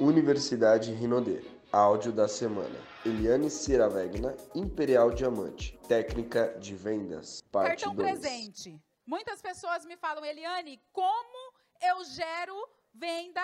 Universidade Rinodê. Áudio da semana. Eliane Ciravegna, Imperial Diamante. Técnica de vendas. Parte Cartão 2. presente. Muitas pessoas me falam, Eliane, como eu gero venda?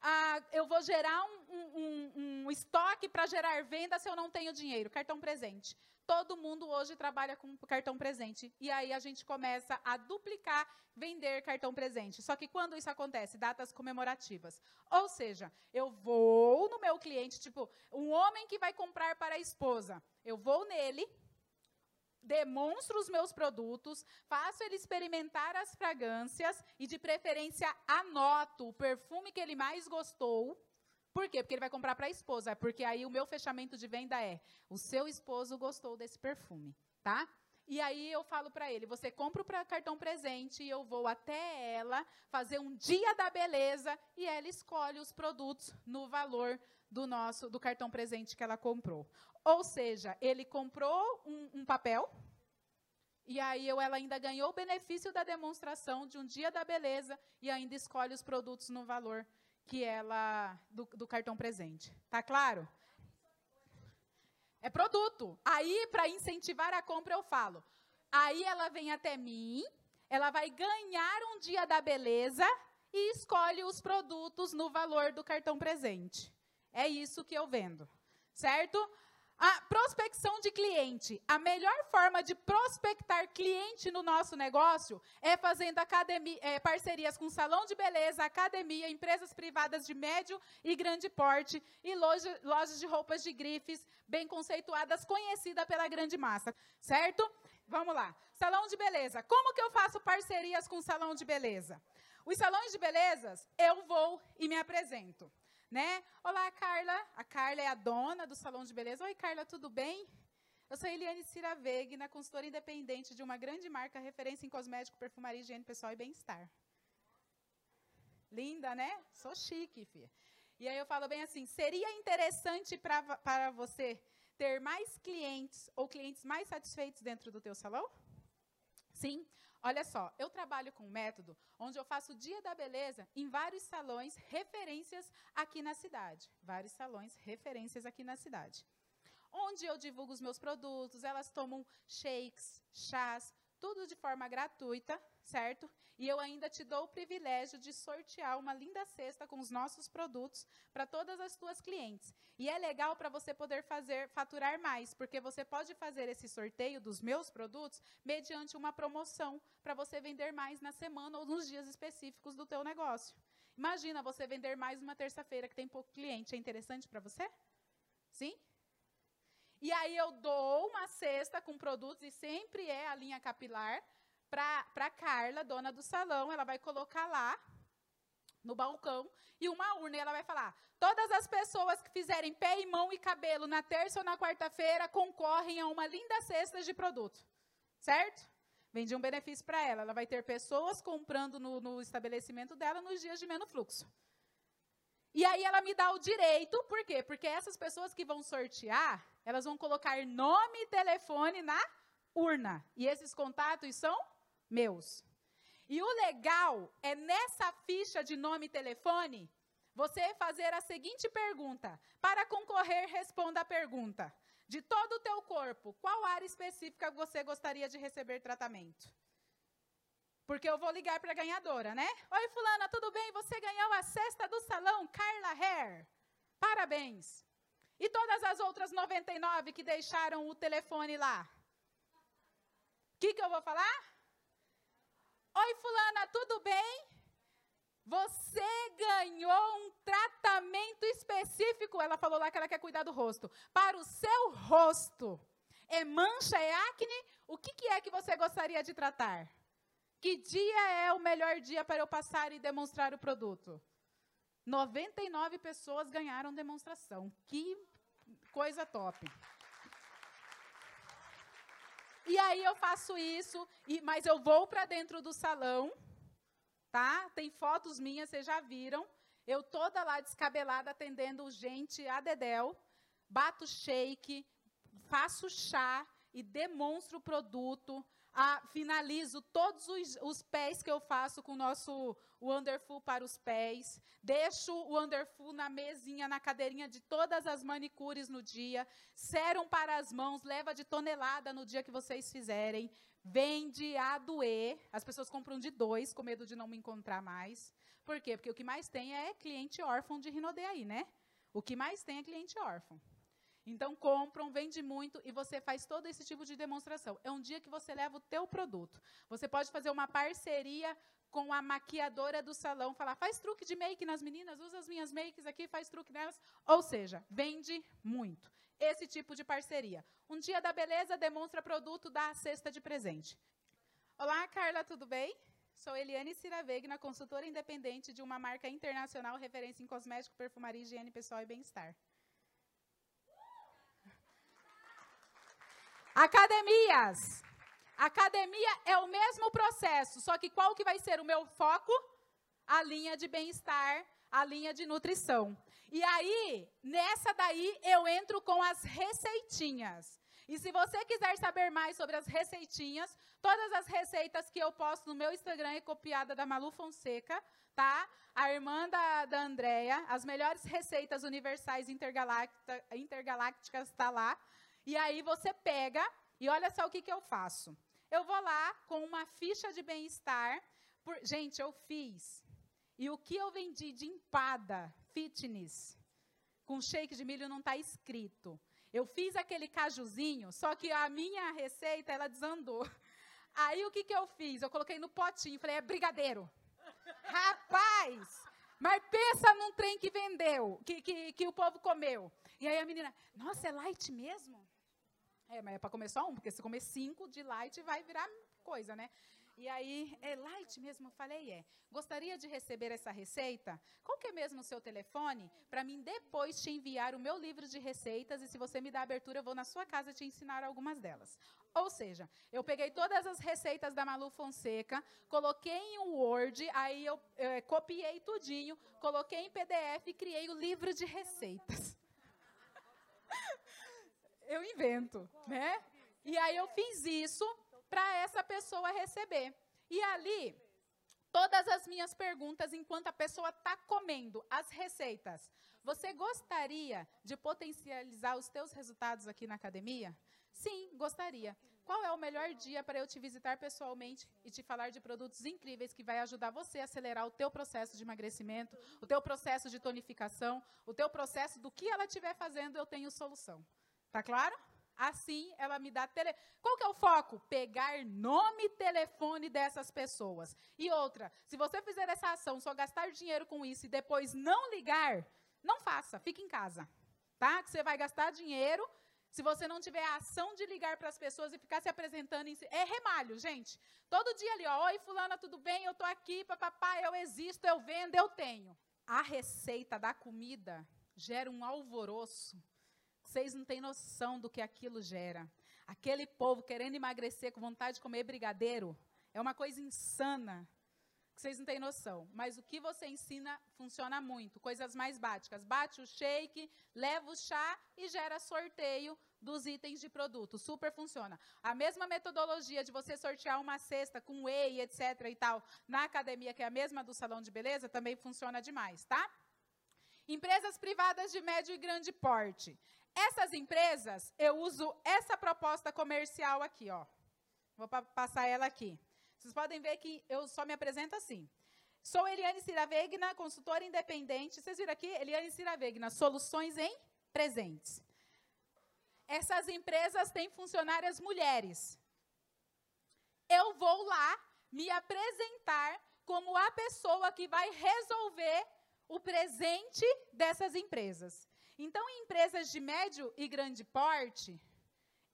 ah, eu vou gerar um, um- um- um estoque para gerar venda se eu não tenho dinheiro. Cartão presente. Todo mundo hoje trabalha com cartão presente. E aí a gente começa a duplicar, vender cartão presente. Só que quando isso acontece? Datas comemorativas. Ou seja, eu vou no meu cliente, tipo, um homem que vai comprar para a esposa. Eu vou nele, demonstro os meus produtos, faço ele experimentar as fragrâncias e, de preferência, anoto o perfume que ele mais gostou. Por quê? Porque ele vai comprar para a esposa. Porque aí o meu fechamento de venda é: o seu esposo gostou desse perfume, tá? E aí eu falo para ele: você compra o cartão presente e eu vou até ela fazer um dia da beleza e ela escolhe os produtos no valor do nosso do cartão presente que ela comprou. Ou seja, ele comprou um, um papel e aí eu, ela ainda ganhou o benefício da demonstração de um dia da beleza e ainda escolhe os produtos no valor que ela do, do cartão presente. Tá claro? É produto. Aí, para incentivar a compra, eu falo. Aí ela vem até mim, ela vai ganhar um dia da beleza e escolhe os produtos no valor do cartão presente. É isso que eu vendo. Certo? A prospecção de cliente. A melhor forma de prospectar cliente no nosso negócio é fazendo academia, é, parcerias com salão de beleza, academia, empresas privadas de médio e grande porte e loja- lojas de roupas de grifes bem conceituadas, conhecida pela grande massa. Certo? Vamos lá. Salão de beleza. Como que eu faço parcerias com salão de beleza? Os salões de belezas, eu vou e me apresento né? Olá, Carla. A Carla é a dona do salão de beleza. Oi, Carla, tudo bem? Eu sou Eliane Ciravegna, consultora independente de uma grande marca referência em cosmético, perfumaria, higiene pessoal e bem-estar. Linda, né? Sou chique, filha. E aí eu falo bem assim, seria interessante pra, para você ter mais clientes ou clientes mais satisfeitos dentro do teu salão? Sim. Olha só, eu trabalho com um método onde eu faço o dia da beleza em vários salões referências aqui na cidade. Vários salões referências aqui na cidade. Onde eu divulgo os meus produtos, elas tomam shakes, chás, tudo de forma gratuita, certo? E eu ainda te dou o privilégio de sortear uma linda cesta com os nossos produtos para todas as tuas clientes. E é legal para você poder fazer faturar mais, porque você pode fazer esse sorteio dos meus produtos mediante uma promoção para você vender mais na semana ou nos dias específicos do teu negócio. Imagina você vender mais uma terça-feira que tem pouco cliente, é interessante para você? Sim? E aí eu dou uma cesta com produtos e sempre é a linha capilar para Carla, dona do salão, ela vai colocar lá no balcão e uma urna e ela vai falar: todas as pessoas que fizerem pé e mão e cabelo na terça ou na quarta-feira concorrem a uma linda cesta de produto. Certo? Vendi um benefício para ela. Ela vai ter pessoas comprando no, no estabelecimento dela nos dias de menos fluxo. E aí ela me dá o direito, por quê? Porque essas pessoas que vão sortear, elas vão colocar nome e telefone na urna. E esses contatos são meus. E o legal é nessa ficha de nome e telefone, você fazer a seguinte pergunta. Para concorrer, responda a pergunta. De todo o teu corpo, qual área específica você gostaria de receber tratamento? Porque eu vou ligar para a ganhadora, né? Oi, fulana, tudo bem? Você ganhou a cesta do salão Carla Hair. Parabéns. E todas as outras 99 que deixaram o telefone lá? O que, que eu vou falar? Oi, fulana, tudo bem? Você ganhou um tratamento específico. Ela falou lá que ela quer cuidar do rosto. Para o seu rosto. É mancha, é acne? O que, que é que você gostaria de tratar? Que dia é o melhor dia para eu passar e demonstrar o produto? 99 pessoas ganharam demonstração. Que coisa top. E aí eu faço isso, e, mas eu vou para dentro do salão, tá? Tem fotos minhas, vocês já viram. Eu toda lá descabelada atendendo gente a dedéu, bato shake, faço chá e demonstro o produto. A, finalizo todos os, os, pés que eu faço com o nosso Wonderful para os pés. Deixo o Wonderful na mesinha, na cadeirinha de todas as manicures no dia. Serum para as mãos, leva de tonelada no dia que vocês fizerem. Vende a doer. As pessoas compram de dois, com medo de não me encontrar mais. Por quê? Porque o que mais tem é cliente órfão de Rinodê aí, né? O que mais tem é cliente órfão. Então compram, vende muito e você faz todo esse tipo de demonstração. É um dia que você leva o teu produto. Você pode fazer uma parceria com a maquiadora do salão, falar, faz truque de make nas meninas, usa as minhas makes aqui, faz truque nelas. Ou seja, vende muito. Esse tipo de parceria. Um dia da beleza demonstra produto, dá a cesta de presente. Olá, Carla, tudo bem? Sou Eliane Ciravegna, consultora independente de uma marca internacional referência em cosmético, perfumaria, higiene pessoal e bem-estar. Academias. Academia é o mesmo processo, só que qual que vai ser o meu foco? A linha de bem-estar, a linha de nutrição. E aí, nessa daí, eu entro com as receitinhas. E se você quiser saber mais sobre as receitinhas, todas as receitas que eu posto no meu Instagram é copiada da Malu Fonseca, tá? A irmã da, da Andrea, as melhores receitas universais intergalácticas está lá. E aí você pega e olha só o que, que eu faço. Eu vou lá com uma ficha de bem-estar. Gente, eu fiz. E o que eu vendi de empada fitness com shake de milho não está escrito. Eu fiz aquele cajuzinho, só que a minha receita ela desandou. Aí o que, que eu fiz? Eu coloquei no potinho, falei, é brigadeiro. Rapaz! Mas pensa num trem que vendeu, que, que, que o povo comeu. E aí a menina, nossa, é light mesmo? É, mas é para comer só um, porque se comer cinco de light vai virar coisa, né? E aí, é light mesmo? Eu falei, é. Gostaria de receber essa receita? Qual que é mesmo o seu telefone? Para mim depois te enviar o meu livro de receitas e se você me dá abertura, eu vou na sua casa te ensinar algumas delas. Ou seja, eu peguei todas as receitas da Malu Fonseca, coloquei em um Word, aí eu, eu é, copiei tudinho, coloquei em PDF e criei o livro de receitas eu invento, né? E aí eu fiz isso para essa pessoa receber. E ali, todas as minhas perguntas enquanto a pessoa está comendo as receitas. Você gostaria de potencializar os teus resultados aqui na academia? Sim, gostaria. Qual é o melhor dia para eu te visitar pessoalmente e te falar de produtos incríveis que vai ajudar você a acelerar o teu processo de emagrecimento, o teu processo de tonificação, o teu processo do que ela estiver fazendo, eu tenho solução. Tá claro? Assim, ela me dá tele. Qual que é o foco? Pegar nome e telefone dessas pessoas. E outra, se você fizer essa ação, só gastar dinheiro com isso e depois não ligar, não faça, fique em casa. Tá? Que você vai gastar dinheiro se você não tiver a ação de ligar para as pessoas e ficar se apresentando. Em... É remalho, gente. Todo dia ali, ó, oi, fulana, tudo bem? Eu tô aqui, papapá, eu existo, eu vendo, eu tenho. A receita da comida gera um alvoroço vocês não têm noção do que aquilo gera. Aquele povo querendo emagrecer com vontade de comer brigadeiro é uma coisa insana. Vocês não têm noção. Mas o que você ensina funciona muito. Coisas mais básicas. Bate o shake, leva o chá e gera sorteio dos itens de produto. Super funciona. A mesma metodologia de você sortear uma cesta com whey, etc. e tal, na academia, que é a mesma do salão de beleza, também funciona demais, tá? Empresas privadas de médio e grande porte. Essas empresas, eu uso essa proposta comercial aqui, ó. Vou pa passar ela aqui. Vocês podem ver que eu só me apresento assim. Sou Eliane Ciravegna, consultora independente. Vocês viram aqui? Eliane Ciravegna, soluções em presentes. Essas empresas têm funcionárias mulheres. Eu vou lá me apresentar como a pessoa que vai resolver o presente dessas empresas. Então, em empresas de médio e grande porte,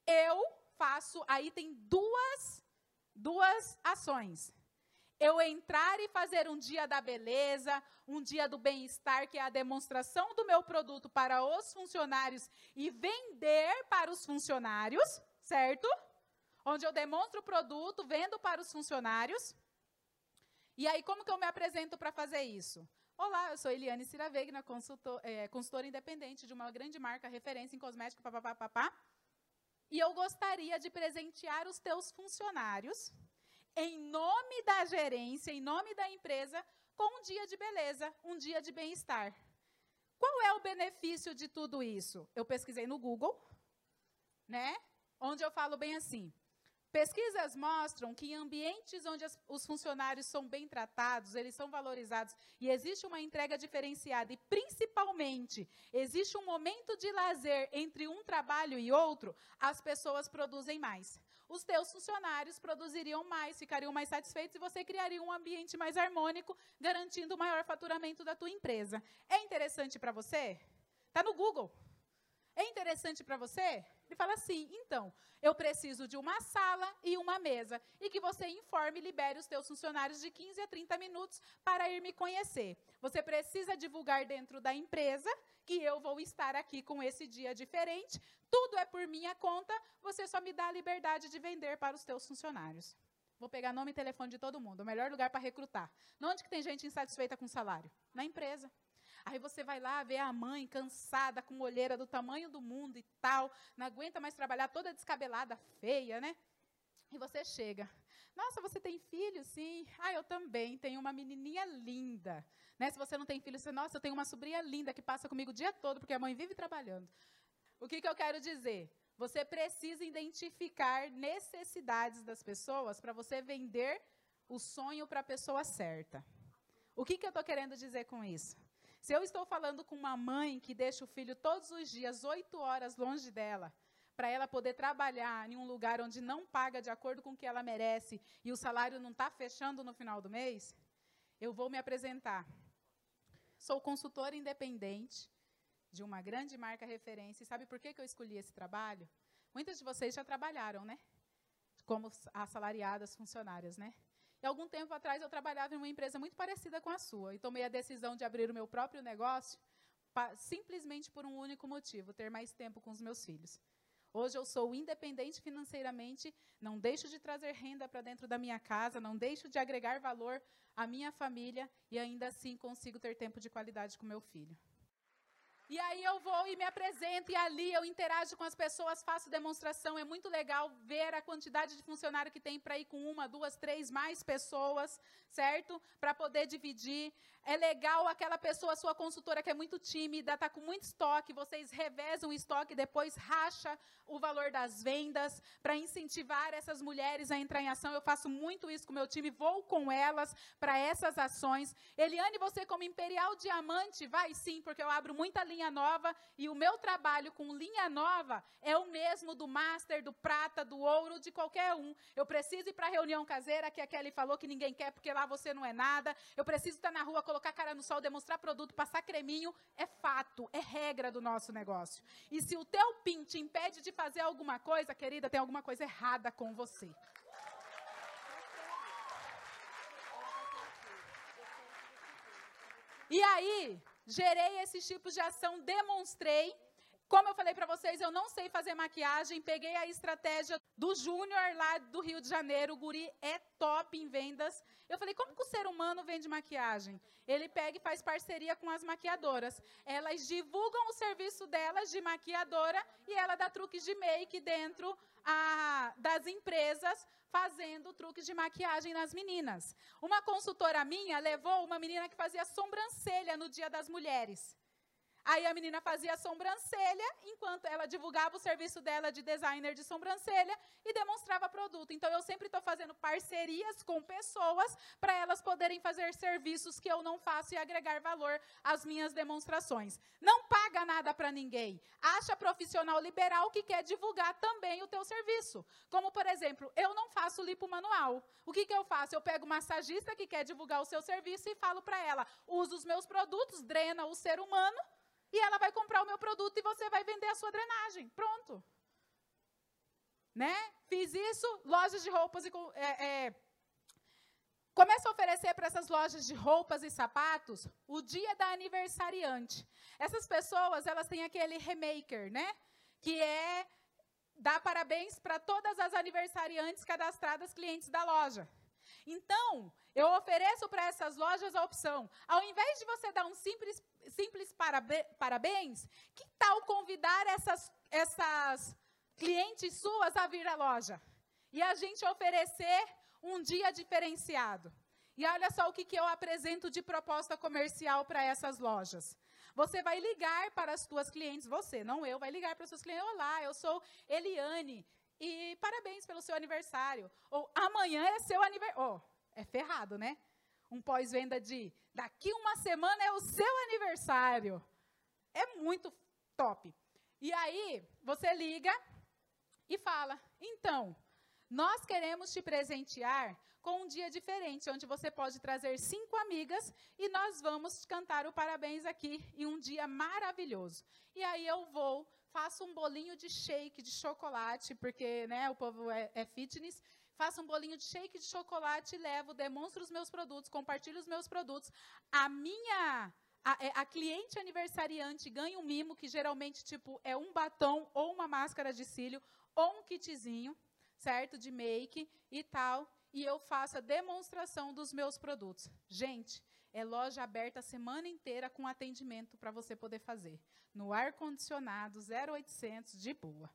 eu faço, aí tem duas, duas ações. Eu entrar e fazer um dia da beleza, um dia do bem-estar, que é a demonstração do meu produto para os funcionários e vender para os funcionários, certo? Onde eu demonstro o produto, vendo para os funcionários. E aí, como que eu me apresento para fazer isso? Olá, eu sou Eliane Ciravegna, é, consultora independente de uma grande marca referência em cosmético, papapá, papá. e eu gostaria de presentear os teus funcionários, em nome da gerência, em nome da empresa, com um dia de beleza, um dia de bem-estar. Qual é o benefício de tudo isso? Eu pesquisei no Google, né? Onde eu falo bem assim: Pesquisas mostram que em ambientes onde as, os funcionários são bem tratados, eles são valorizados e existe uma entrega diferenciada e, principalmente, existe um momento de lazer entre um trabalho e outro, as pessoas produzem mais. Os teus funcionários produziriam mais, ficariam mais satisfeitos e você criaria um ambiente mais harmônico, garantindo o maior faturamento da tua empresa. É interessante para você? Está no Google. É interessante para você? Ele fala assim: então, eu preciso de uma sala e uma mesa. E que você informe e libere os teus funcionários de 15 a 30 minutos para ir me conhecer. Você precisa divulgar dentro da empresa que eu vou estar aqui com esse dia diferente. Tudo é por minha conta, você só me dá a liberdade de vender para os teus funcionários. Vou pegar nome e telefone de todo mundo, o melhor lugar para recrutar. Onde que tem gente insatisfeita com salário? Na empresa. Aí você vai lá ver a mãe cansada, com olheira do tamanho do mundo e tal, não aguenta mais trabalhar, toda descabelada, feia, né? E você chega. Nossa, você tem filho? Sim. Ah, eu também. Tenho uma menininha linda. Né? Se você não tem filho, você, nossa, eu tenho uma sobrinha linda que passa comigo o dia todo, porque a mãe vive trabalhando. O que, que eu quero dizer? Você precisa identificar necessidades das pessoas para você vender o sonho para a pessoa certa. O que, que eu estou querendo dizer com isso? Se eu estou falando com uma mãe que deixa o filho todos os dias, oito horas longe dela, para ela poder trabalhar em um lugar onde não paga de acordo com o que ela merece e o salário não está fechando no final do mês, eu vou me apresentar. Sou consultora independente de uma grande marca referência. E sabe por que, que eu escolhi esse trabalho? Muitas de vocês já trabalharam, né? Como assalariadas funcionárias, né? E algum tempo atrás eu trabalhava em uma empresa muito parecida com a sua e tomei a decisão de abrir o meu próprio negócio simplesmente por um único motivo: ter mais tempo com os meus filhos. Hoje eu sou independente financeiramente, não deixo de trazer renda para dentro da minha casa, não deixo de agregar valor à minha família e ainda assim consigo ter tempo de qualidade com meu filho. E aí eu vou e me apresento, e ali eu interajo com as pessoas, faço demonstração. É muito legal ver a quantidade de funcionário que tem para ir com uma, duas, três, mais pessoas, certo? Para poder dividir. É legal aquela pessoa, sua consultora, que é muito tímida, está com muito estoque, vocês revezam o estoque, depois racha o valor das vendas para incentivar essas mulheres a entrar em ação. Eu faço muito isso com meu time, vou com elas para essas ações. Eliane, você como Imperial Diamante, vai sim, porque eu abro muita linha nova e o meu trabalho com linha nova é o mesmo do Master, do Prata, do Ouro, de qualquer um. Eu preciso ir para a reunião caseira, que a Kelly falou que ninguém quer porque lá você não é nada. Eu preciso estar na rua colocar a cara no sol, demonstrar produto, passar creminho, é fato, é regra do nosso negócio. E se o teu PIN te impede de fazer alguma coisa, querida, tem alguma coisa errada com você. E aí, gerei esses tipos de ação, demonstrei como eu falei para vocês, eu não sei fazer maquiagem. Peguei a estratégia do Júnior lá do Rio de Janeiro. O guri é top em vendas. Eu falei, como que o ser humano vende maquiagem? Ele pega e faz parceria com as maquiadoras. Elas divulgam o serviço delas de maquiadora e ela dá truques de make dentro a, das empresas fazendo truques de maquiagem nas meninas. Uma consultora minha levou uma menina que fazia sobrancelha no Dia das Mulheres. Aí a menina fazia sobrancelha, enquanto ela divulgava o serviço dela de designer de sobrancelha e demonstrava produto. Então eu sempre estou fazendo parcerias com pessoas para elas poderem fazer serviços que eu não faço e agregar valor às minhas demonstrações. Não paga nada para ninguém. Acha profissional liberal que quer divulgar também o teu serviço. Como, por exemplo, eu não faço lipo manual. O que, que eu faço? Eu pego massagista que quer divulgar o seu serviço e falo para ela: usa os meus produtos, drena o ser humano e ela vai comprar o meu produto e você vai vender a sua drenagem. Pronto. Né? Fiz isso, lojas de roupas e. É, é, começo a oferecer para essas lojas de roupas e sapatos o dia da aniversariante. Essas pessoas, elas têm aquele remaker, né? Que é dar parabéns para todas as aniversariantes cadastradas clientes da loja. Então, eu ofereço para essas lojas a opção, ao invés de você dar um simples, simples parabéns, que tal convidar essas, essas clientes suas a vir à loja. E a gente oferecer um dia diferenciado. E olha só o que, que eu apresento de proposta comercial para essas lojas. Você vai ligar para as suas clientes, você, não eu, vai ligar para os seus clientes. Olá, eu sou Eliane e parabéns pelo seu aniversário. Ou amanhã é seu aniversário. Oh, é ferrado, né? Um pós-venda de daqui uma semana é o seu aniversário. É muito top. E aí, você liga e fala: então, nós queremos te presentear com um dia diferente, onde você pode trazer cinco amigas e nós vamos cantar o parabéns aqui em um dia maravilhoso. E aí eu vou, faço um bolinho de shake de chocolate, porque né, o povo é, é fitness. Faço um bolinho de shake de chocolate, levo, demonstro os meus produtos, compartilho os meus produtos. A minha a, é, a, cliente aniversariante ganha um mimo que geralmente tipo é um batom ou uma máscara de cílio ou um kitzinho, certo, de make e tal e eu faço a demonstração dos meus produtos. Gente, é loja aberta a semana inteira com atendimento para você poder fazer. No ar-condicionado 0800 de boa.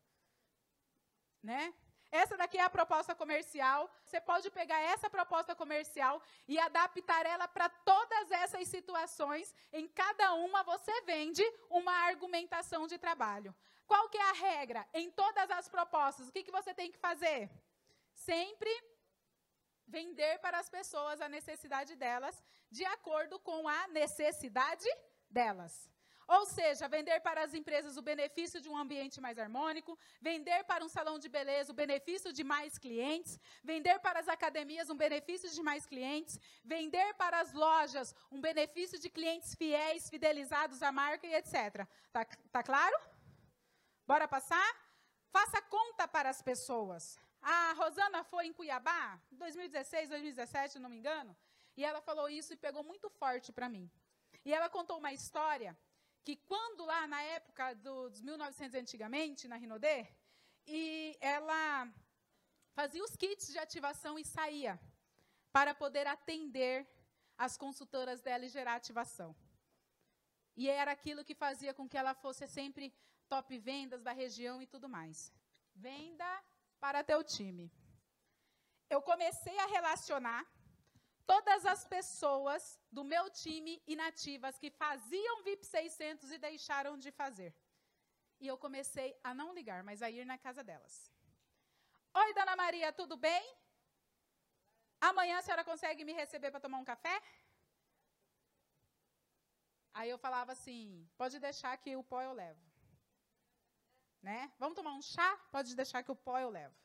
Né? Essa daqui é a proposta comercial. Você pode pegar essa proposta comercial e adaptar ela para todas essas situações. Em cada uma você vende uma argumentação de trabalho. Qual que é a regra? Em todas as propostas, o que, que você tem que fazer? Sempre vender para as pessoas a necessidade delas, de acordo com a necessidade delas. Ou seja, vender para as empresas o benefício de um ambiente mais harmônico, vender para um salão de beleza o benefício de mais clientes, vender para as academias um benefício de mais clientes, vender para as lojas um benefício de clientes fiéis, fidelizados à marca e etc. Tá, tá claro? Bora passar? Faça conta para as pessoas. A Rosana foi em Cuiabá, 2016, 2017, não me engano, e ela falou isso e pegou muito forte para mim. E ela contou uma história que quando lá na época dos 1900 antigamente, na Rinodê, e ela fazia os kits de ativação e saía para poder atender as consultoras dela e gerar ativação. E era aquilo que fazia com que ela fosse sempre top vendas da região e tudo mais. Venda para teu time. Eu comecei a relacionar todas as pessoas do meu time inativas que faziam VIP 600 e deixaram de fazer. E eu comecei a não ligar, mas a ir na casa delas. Oi, dona Maria, tudo bem? Amanhã a senhora consegue me receber para tomar um café? Aí eu falava assim: pode deixar que o pó eu levo. Né? Vamos tomar um chá? Pode deixar que o pó eu levo.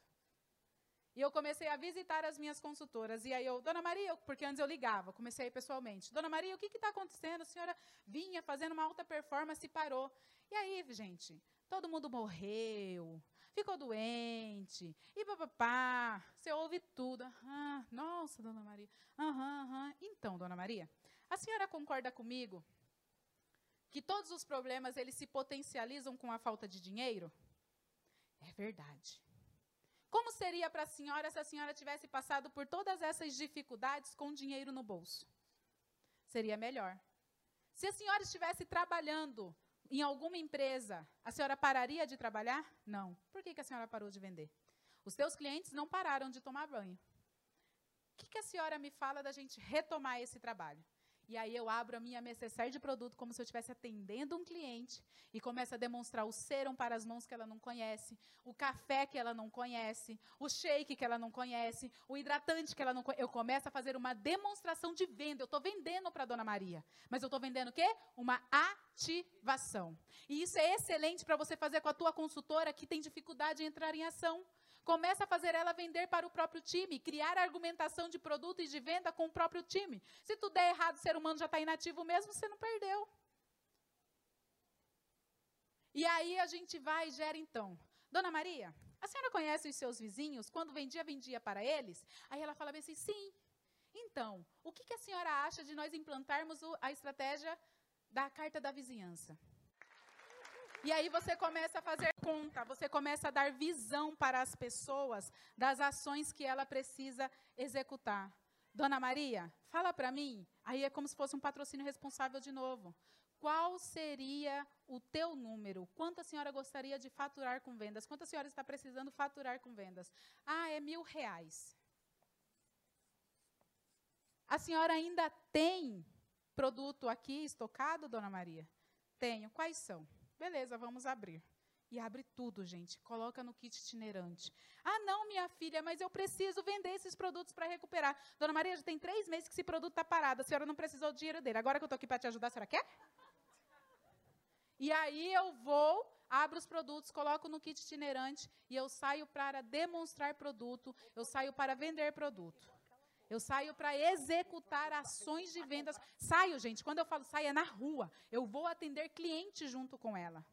E eu comecei a visitar as minhas consultoras. E aí eu, Dona Maria, porque antes eu ligava, comecei pessoalmente. Dona Maria, o que está acontecendo? A senhora vinha fazendo uma alta performance e parou. E aí, gente, todo mundo morreu, ficou doente, e papapá. Você ouve tudo. Ah, nossa, Dona Maria. Aham, aham. Então, Dona Maria, a senhora concorda comigo que todos os problemas eles se potencializam com a falta de dinheiro? É verdade. Como seria para a senhora se a senhora tivesse passado por todas essas dificuldades com dinheiro no bolso? Seria melhor. Se a senhora estivesse trabalhando em alguma empresa, a senhora pararia de trabalhar? Não. Por que, que a senhora parou de vender? Os teus clientes não pararam de tomar banho. O que, que a senhora me fala da gente retomar esse trabalho? E aí eu abro a minha necessaire de produto como se eu estivesse atendendo um cliente e começo a demonstrar o serum para as mãos que ela não conhece, o café que ela não conhece, o shake que ela não conhece, o hidratante que ela não conhece. Eu começo a fazer uma demonstração de venda. Eu estou vendendo para a Dona Maria. Mas eu estou vendendo o quê? Uma ativação. E isso é excelente para você fazer com a tua consultora que tem dificuldade em entrar em ação. Começa a fazer ela vender para o próprio time, criar argumentação de produto e de venda com o próprio time. Se tudo der errado, o ser humano já está inativo mesmo, você não perdeu. E aí a gente vai e gera então. Dona Maria, a senhora conhece os seus vizinhos? Quando vendia, vendia para eles? Aí ela fala assim, sim. Então, o que, que a senhora acha de nós implantarmos a estratégia da carta da vizinhança? E aí você começa a fazer conta, você começa a dar visão para as pessoas das ações que ela precisa executar. Dona Maria, fala para mim. Aí é como se fosse um patrocínio responsável de novo. qual seria o teu número? Quanto a senhora gostaria de faturar com vendas? Quanto a senhora está precisando faturar com vendas? Ah, é mil reais. A senhora ainda tem produto aqui estocado, dona Maria? Tenho. Quais são? Beleza, vamos abrir. E abre tudo, gente. Coloca no kit itinerante. Ah, não, minha filha, mas eu preciso vender esses produtos para recuperar. Dona Maria, já tem três meses que esse produto está parado. A senhora não precisou do dinheiro dele. Agora que eu estou aqui para te ajudar, a senhora quer? E aí eu vou, abro os produtos, coloco no kit itinerante e eu saio para demonstrar produto, eu saio para vender produto. Eu saio para executar ações de vendas. Saio, gente, quando eu falo saia é na rua. Eu vou atender cliente junto com ela.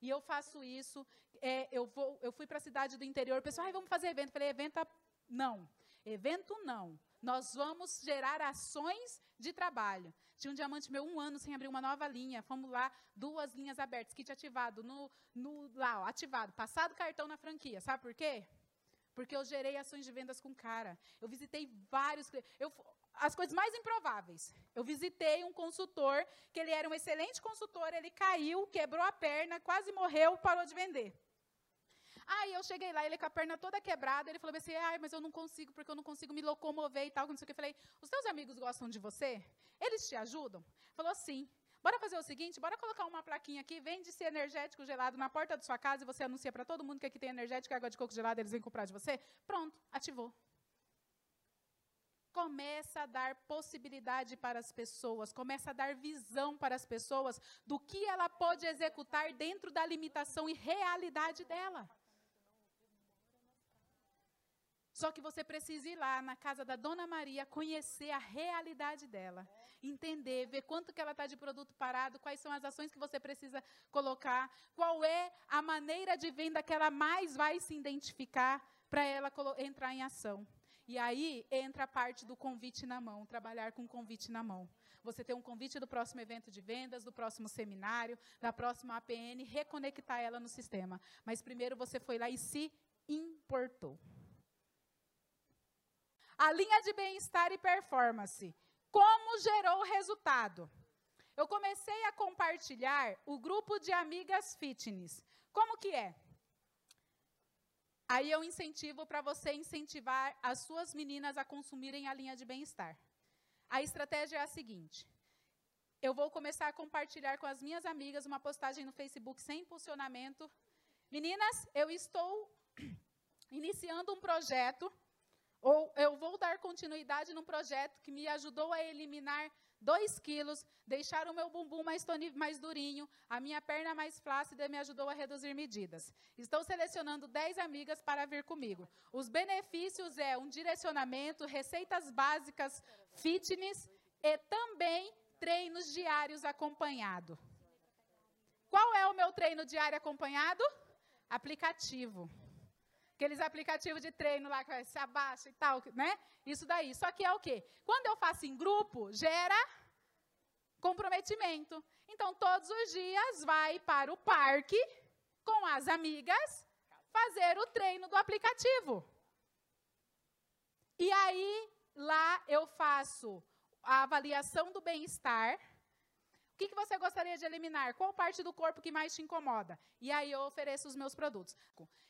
E eu faço isso. É, eu, vou, eu fui para a cidade do interior. O pessoal, ah, vamos fazer evento. Eu falei, evento não. Evento não. Nós vamos gerar ações de trabalho. Tinha um diamante meu um ano sem abrir uma nova linha. Fomos lá, duas linhas abertas, kit ativado, no, no, lá, ó, ativado, passado cartão na franquia. Sabe por quê? Porque eu gerei ações de vendas com cara. Eu visitei vários. As coisas mais improváveis. Eu visitei um consultor, que ele era um excelente consultor, ele caiu, quebrou a perna, quase morreu, parou de vender. Aí eu cheguei lá, ele com a perna toda quebrada, ele falou assim, ai, mas eu não consigo, porque eu não consigo me locomover e tal, não sei o que. Eu falei, os teus amigos gostam de você? Eles te ajudam? Falou, sim. Bora fazer o seguinte, bora colocar uma plaquinha aqui, vende-se energético gelado na porta da sua casa e você anuncia para todo mundo que aqui tem energético e água de coco gelado, eles vêm comprar de você. Pronto, ativou. Começa a dar possibilidade para as pessoas, começa a dar visão para as pessoas do que ela pode executar dentro da limitação e realidade dela. Só que você precisa ir lá na casa da Dona Maria, conhecer a realidade dela, entender, ver quanto que ela está de produto parado, quais são as ações que você precisa colocar, qual é a maneira de venda que ela mais vai se identificar para ela entrar em ação. E aí entra a parte do convite na mão, trabalhar com convite na mão. Você tem um convite do próximo evento de vendas, do próximo seminário, da próxima APN, reconectar ela no sistema. Mas primeiro você foi lá e se importou. A linha de bem-estar e performance. Como gerou o resultado? Eu comecei a compartilhar o grupo de amigas fitness. Como que é? Aí eu incentivo para você incentivar as suas meninas a consumirem a linha de bem-estar. A estratégia é a seguinte: eu vou começar a compartilhar com as minhas amigas uma postagem no Facebook sem impulsionamento. Meninas, eu estou iniciando um projeto ou eu vou dar continuidade num projeto que me ajudou a eliminar 2 quilos, deixar o meu bumbum mais, mais durinho, a minha perna mais flácida me ajudou a reduzir medidas. Estou selecionando 10 amigas para vir comigo. Os benefícios é um direcionamento, receitas básicas, fitness e também treinos diários acompanhado. Qual é o meu treino diário acompanhado? Aplicativo. Aqueles aplicativos de treino lá que se abaixa e tal, né? Isso daí. Só que é o quê? Quando eu faço em grupo, gera comprometimento. Então, todos os dias vai para o parque com as amigas fazer o treino do aplicativo. E aí, lá eu faço a avaliação do bem-estar. O que, que você gostaria de eliminar? Qual parte do corpo que mais te incomoda? E aí eu ofereço os meus produtos.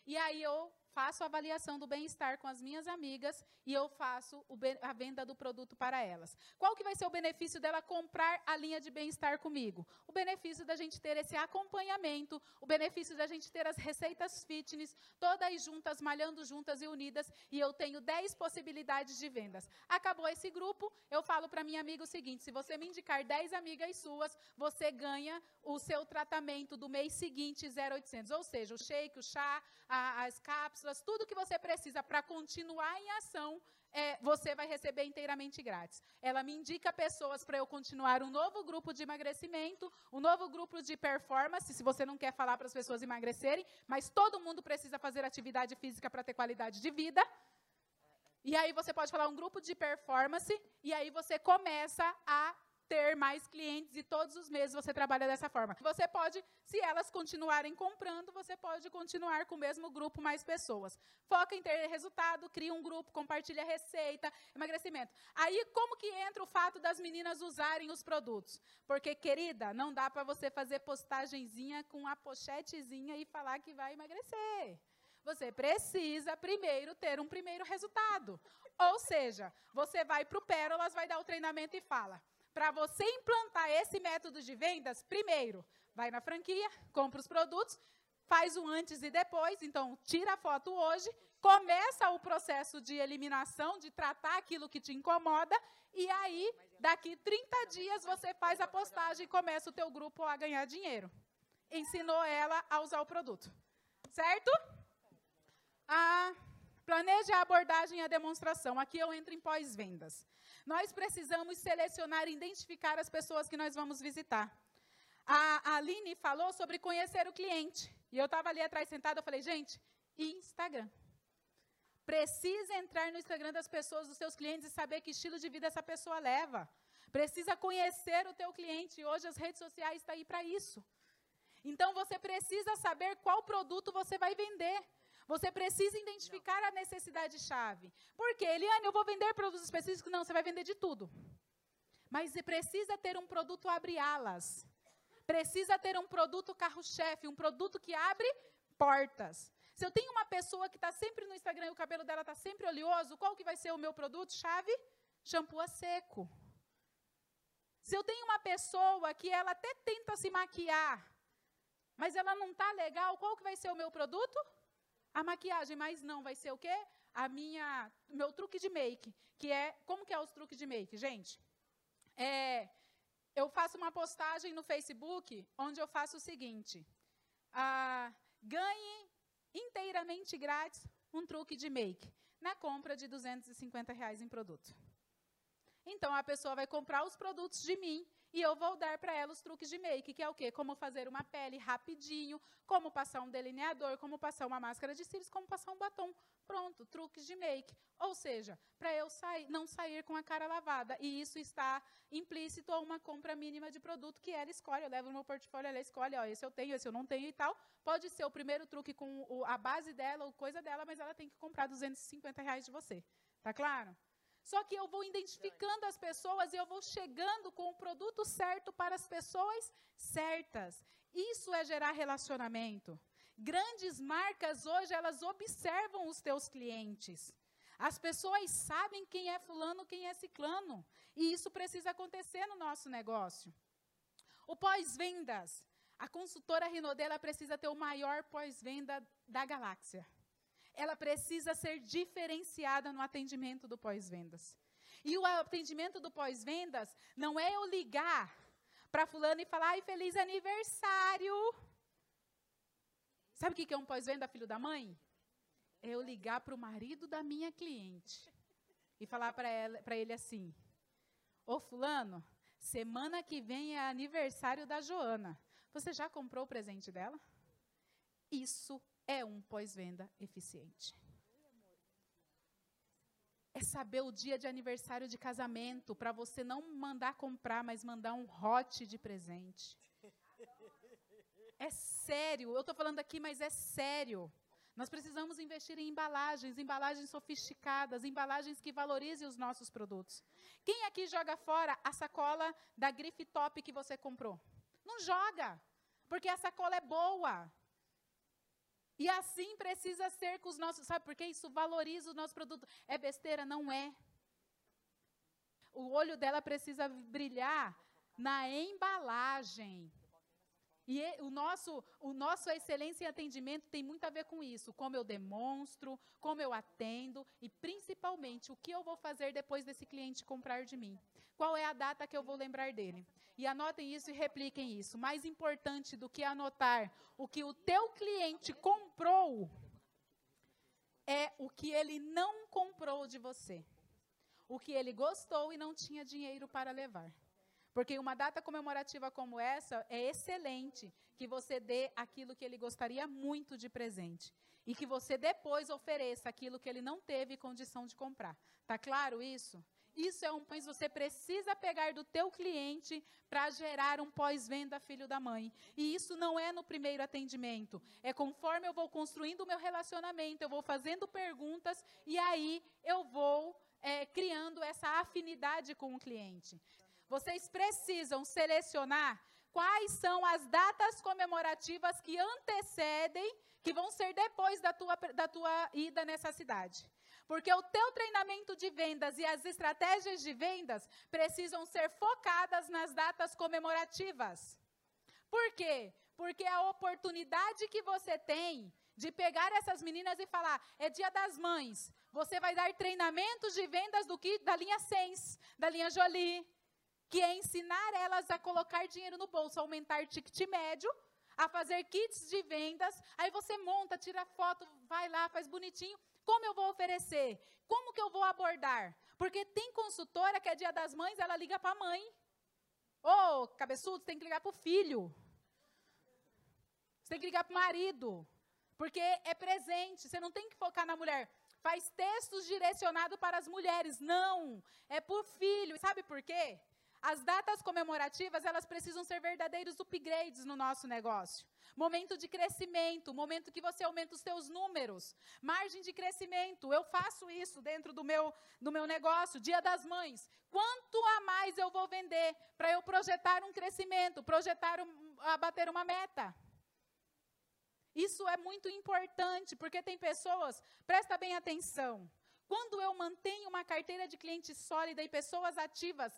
E aí eu faço a avaliação do bem-estar com as minhas amigas e eu faço a venda do produto para elas. Qual que vai ser o benefício dela comprar a linha de bem-estar comigo? O benefício da gente ter esse acompanhamento, o benefício da gente ter as receitas fitness, todas juntas, malhando juntas e unidas, e eu tenho 10 possibilidades de vendas. Acabou esse grupo, eu falo para minha amiga o seguinte, se você me indicar 10 amigas suas, você ganha o seu tratamento do mês seguinte 0800, ou seja, o shake, o chá, as cápsulas, tudo que você precisa para continuar em ação, é, você vai receber inteiramente grátis. Ela me indica pessoas para eu continuar um novo grupo de emagrecimento, um novo grupo de performance, se você não quer falar para as pessoas emagrecerem, mas todo mundo precisa fazer atividade física para ter qualidade de vida. E aí você pode falar um grupo de performance, e aí você começa a ter mais clientes e todos os meses você trabalha dessa forma. Você pode, se elas continuarem comprando, você pode continuar com o mesmo grupo, mais pessoas. Foca em ter resultado, cria um grupo, compartilha receita, emagrecimento. Aí, como que entra o fato das meninas usarem os produtos? Porque, querida, não dá para você fazer postagenzinha com a pochetezinha e falar que vai emagrecer. Você precisa primeiro ter um primeiro resultado. Ou seja, você vai para o Pérolas, vai dar o treinamento e fala: para você implantar esse método de vendas, primeiro, vai na franquia, compra os produtos, faz o antes e depois, então tira a foto hoje, começa o processo de eliminação, de tratar aquilo que te incomoda, e aí, daqui 30 dias, você faz a postagem e começa o teu grupo a ganhar dinheiro. Ensinou ela a usar o produto. Certo? Ah, planeje a abordagem e a demonstração. Aqui eu entro em pós-vendas. Nós precisamos selecionar e identificar as pessoas que nós vamos visitar. A Aline falou sobre conhecer o cliente. E eu estava ali atrás sentada, eu falei, gente, Instagram. Precisa entrar no Instagram das pessoas, dos seus clientes e saber que estilo de vida essa pessoa leva. Precisa conhecer o teu cliente. Hoje as redes sociais estão aí para isso. Então você precisa saber qual produto você vai vender. Você precisa identificar a necessidade-chave. Por quê? Eliane, eu vou vender produtos específicos? Não, você vai vender de tudo. Mas você precisa ter um produto abre alas. Precisa ter um produto carro-chefe, um produto que abre portas. Se eu tenho uma pessoa que está sempre no Instagram e o cabelo dela está sempre oleoso, qual que vai ser o meu produto chave? Shampoo a seco. Se eu tenho uma pessoa que ela até tenta se maquiar, mas ela não está legal, qual que vai ser o meu produto? A maquiagem, mas não, vai ser o quê? A minha, meu truque de make, que é, como que é os truques de make, gente? É, eu faço uma postagem no Facebook, onde eu faço o seguinte, ah, ganhe inteiramente grátis um truque de make, na compra de 250 reais em produto. Então, a pessoa vai comprar os produtos de mim e eu vou dar para ela os truques de make, que é o quê? Como fazer uma pele rapidinho, como passar um delineador, como passar uma máscara de cílios, como passar um batom. Pronto, truques de make. Ou seja, para eu sair, não sair com a cara lavada. E isso está implícito a uma compra mínima de produto que ela escolhe. Eu levo no meu portfólio, ela escolhe, ó, esse eu tenho, esse eu não tenho e tal. Pode ser o primeiro truque com a base dela ou coisa dela, mas ela tem que comprar 250 reais de você. Tá claro? Só que eu vou identificando as pessoas e eu vou chegando com o produto certo para as pessoas certas. Isso é gerar relacionamento. Grandes marcas hoje, elas observam os teus clientes. As pessoas sabem quem é fulano, quem é ciclano. E isso precisa acontecer no nosso negócio. O pós-vendas. A consultora Rinodela precisa ter o maior pós-venda da galáxia ela precisa ser diferenciada no atendimento do pós-vendas. E o atendimento do pós-vendas não é eu ligar para fulano e falar, ai, feliz aniversário. Sabe o que é um pós-venda, filho da mãe? É eu ligar para o marido da minha cliente e falar para ele assim, ô fulano, semana que vem é aniversário da Joana. Você já comprou o presente dela? Isso é um pós-venda eficiente. É saber o dia de aniversário de casamento, para você não mandar comprar, mas mandar um hot de presente. É sério, eu estou falando aqui, mas é sério. Nós precisamos investir em embalagens, embalagens sofisticadas, embalagens que valorizem os nossos produtos. Quem aqui joga fora a sacola da grife top que você comprou? Não joga, porque a sacola é boa. E assim precisa ser com os nossos, sabe por quê? Isso valoriza o nosso produto. É besteira? Não é. O olho dela precisa brilhar na embalagem. E o nosso, o nosso excelência em atendimento tem muito a ver com isso. Como eu demonstro, como eu atendo e, principalmente, o que eu vou fazer depois desse cliente comprar de mim. Qual é a data que eu vou lembrar dele? E anotem isso e repliquem isso. Mais importante do que anotar o que o teu cliente comprou é o que ele não comprou de você. O que ele gostou e não tinha dinheiro para levar. Porque uma data comemorativa como essa é excelente que você dê aquilo que ele gostaria muito de presente e que você depois ofereça aquilo que ele não teve condição de comprar. Tá claro isso? Isso é um pães você precisa pegar do teu cliente para gerar um pós-venda filho da mãe. E isso não é no primeiro atendimento. É conforme eu vou construindo o meu relacionamento, eu vou fazendo perguntas e aí eu vou é, criando essa afinidade com o cliente. Vocês precisam selecionar quais são as datas comemorativas que antecedem, que vão ser depois da tua, da tua ida nessa cidade. Porque o teu treinamento de vendas e as estratégias de vendas precisam ser focadas nas datas comemorativas. Por quê? Porque a oportunidade que você tem de pegar essas meninas e falar, é dia das mães, você vai dar treinamentos de vendas do que da linha Sens, da linha Jolie, que é ensinar elas a colocar dinheiro no bolso, aumentar ticket médio, a fazer kits de vendas, aí você monta, tira foto, vai lá, faz bonitinho, como eu vou oferecer? Como que eu vou abordar? Porque tem consultora que é dia das mães, ela liga para a mãe. Ô, oh, cabeçudo, você tem que ligar para o filho. Você tem que ligar para o marido. Porque é presente, você não tem que focar na mulher. Faz textos direcionados para as mulheres. Não, é por filho. Sabe por quê? As datas comemorativas, elas precisam ser verdadeiros upgrades no nosso negócio. Momento de crescimento, momento que você aumenta os seus números. Margem de crescimento, eu faço isso dentro do meu, do meu negócio. Dia das Mães, quanto a mais eu vou vender para eu projetar um crescimento, projetar um, a bater uma meta? Isso é muito importante, porque tem pessoas, presta bem atenção, quando eu mantenho uma carteira de clientes sólida e pessoas ativas,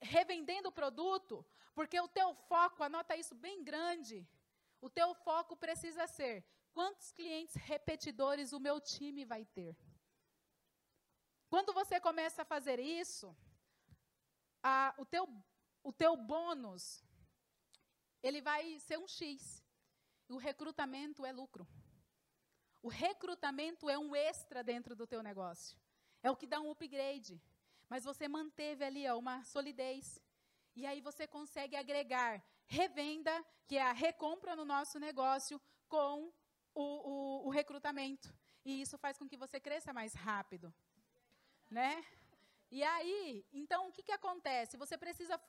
revendendo o produto, porque o teu foco, anota isso bem grande, o teu foco precisa ser quantos clientes repetidores o meu time vai ter. Quando você começa a fazer isso, a, o, teu, o teu bônus, ele vai ser um X. O recrutamento é lucro. O recrutamento é um extra dentro do teu negócio. É o que dá um upgrade. Mas você manteve ali ó, uma solidez. E aí você consegue agregar revenda, que é a recompra no nosso negócio, com o, o, o recrutamento. E isso faz com que você cresça mais rápido. Né? E aí, então, o que, que acontece? Você precisa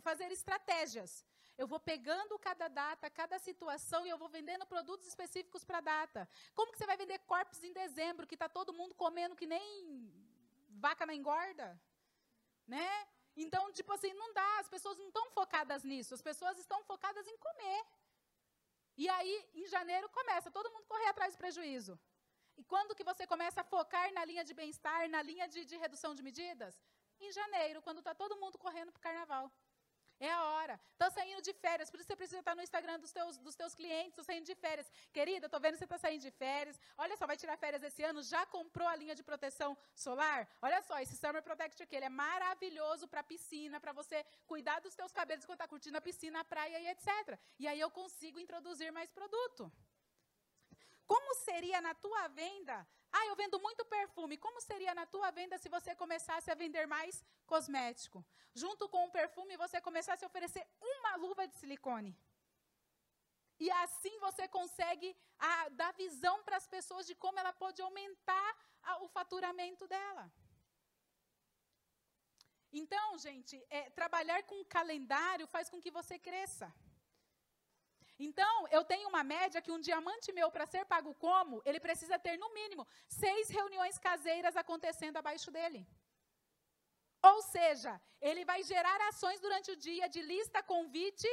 fazer estratégias. Eu vou pegando cada data, cada situação e eu vou vendendo produtos específicos para a data. Como que você vai vender corpos em dezembro, que está todo mundo comendo que nem vaca na engorda? Né? Então, tipo assim, não dá, as pessoas não estão focadas nisso, as pessoas estão focadas em comer. E aí, em janeiro, começa todo mundo correr atrás do prejuízo. E quando que você começa a focar na linha de bem-estar, na linha de, de redução de medidas? Em janeiro, quando está todo mundo correndo para o carnaval. É a hora. Está saindo de férias, por isso você precisa estar no Instagram dos teus, dos teus clientes, estou saindo de férias. Querida, estou vendo que você está saindo de férias. Olha só, vai tirar férias esse ano, já comprou a linha de proteção solar? Olha só, esse Summer Protect aqui, ele é maravilhoso para piscina, para você cuidar dos teus cabelos quando está curtindo a piscina, a praia e etc. E aí eu consigo introduzir mais produto. Como seria na tua venda ah, eu vendo muito perfume. Como seria na tua venda se você começasse a vender mais cosmético? Junto com o perfume, você começasse a oferecer uma luva de silicone. E assim você consegue a, dar visão para as pessoas de como ela pode aumentar a, o faturamento dela. Então, gente, é, trabalhar com calendário faz com que você cresça. Então, eu tenho uma média que um diamante meu, para ser pago como, ele precisa ter, no mínimo, seis reuniões caseiras acontecendo abaixo dele. Ou seja, ele vai gerar ações durante o dia de lista convite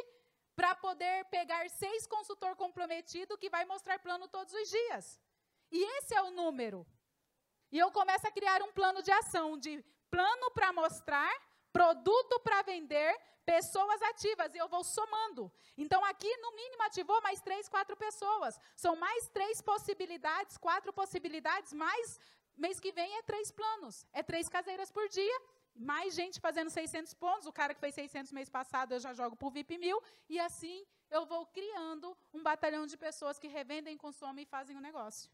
para poder pegar seis consultor comprometido que vai mostrar plano todos os dias. E esse é o número. E eu começo a criar um plano de ação de plano para mostrar, produto para vender, pessoas ativas, e eu vou somando. Então, aqui, no mínimo, ativou mais três, quatro pessoas. São mais três possibilidades, quatro possibilidades, mais mês que vem é três planos. É três caseiras por dia, mais gente fazendo 600 pontos. O cara que fez 600 mês passado, eu já jogo por VIP mil. E assim, eu vou criando um batalhão de pessoas que revendem, consomem e fazem o negócio.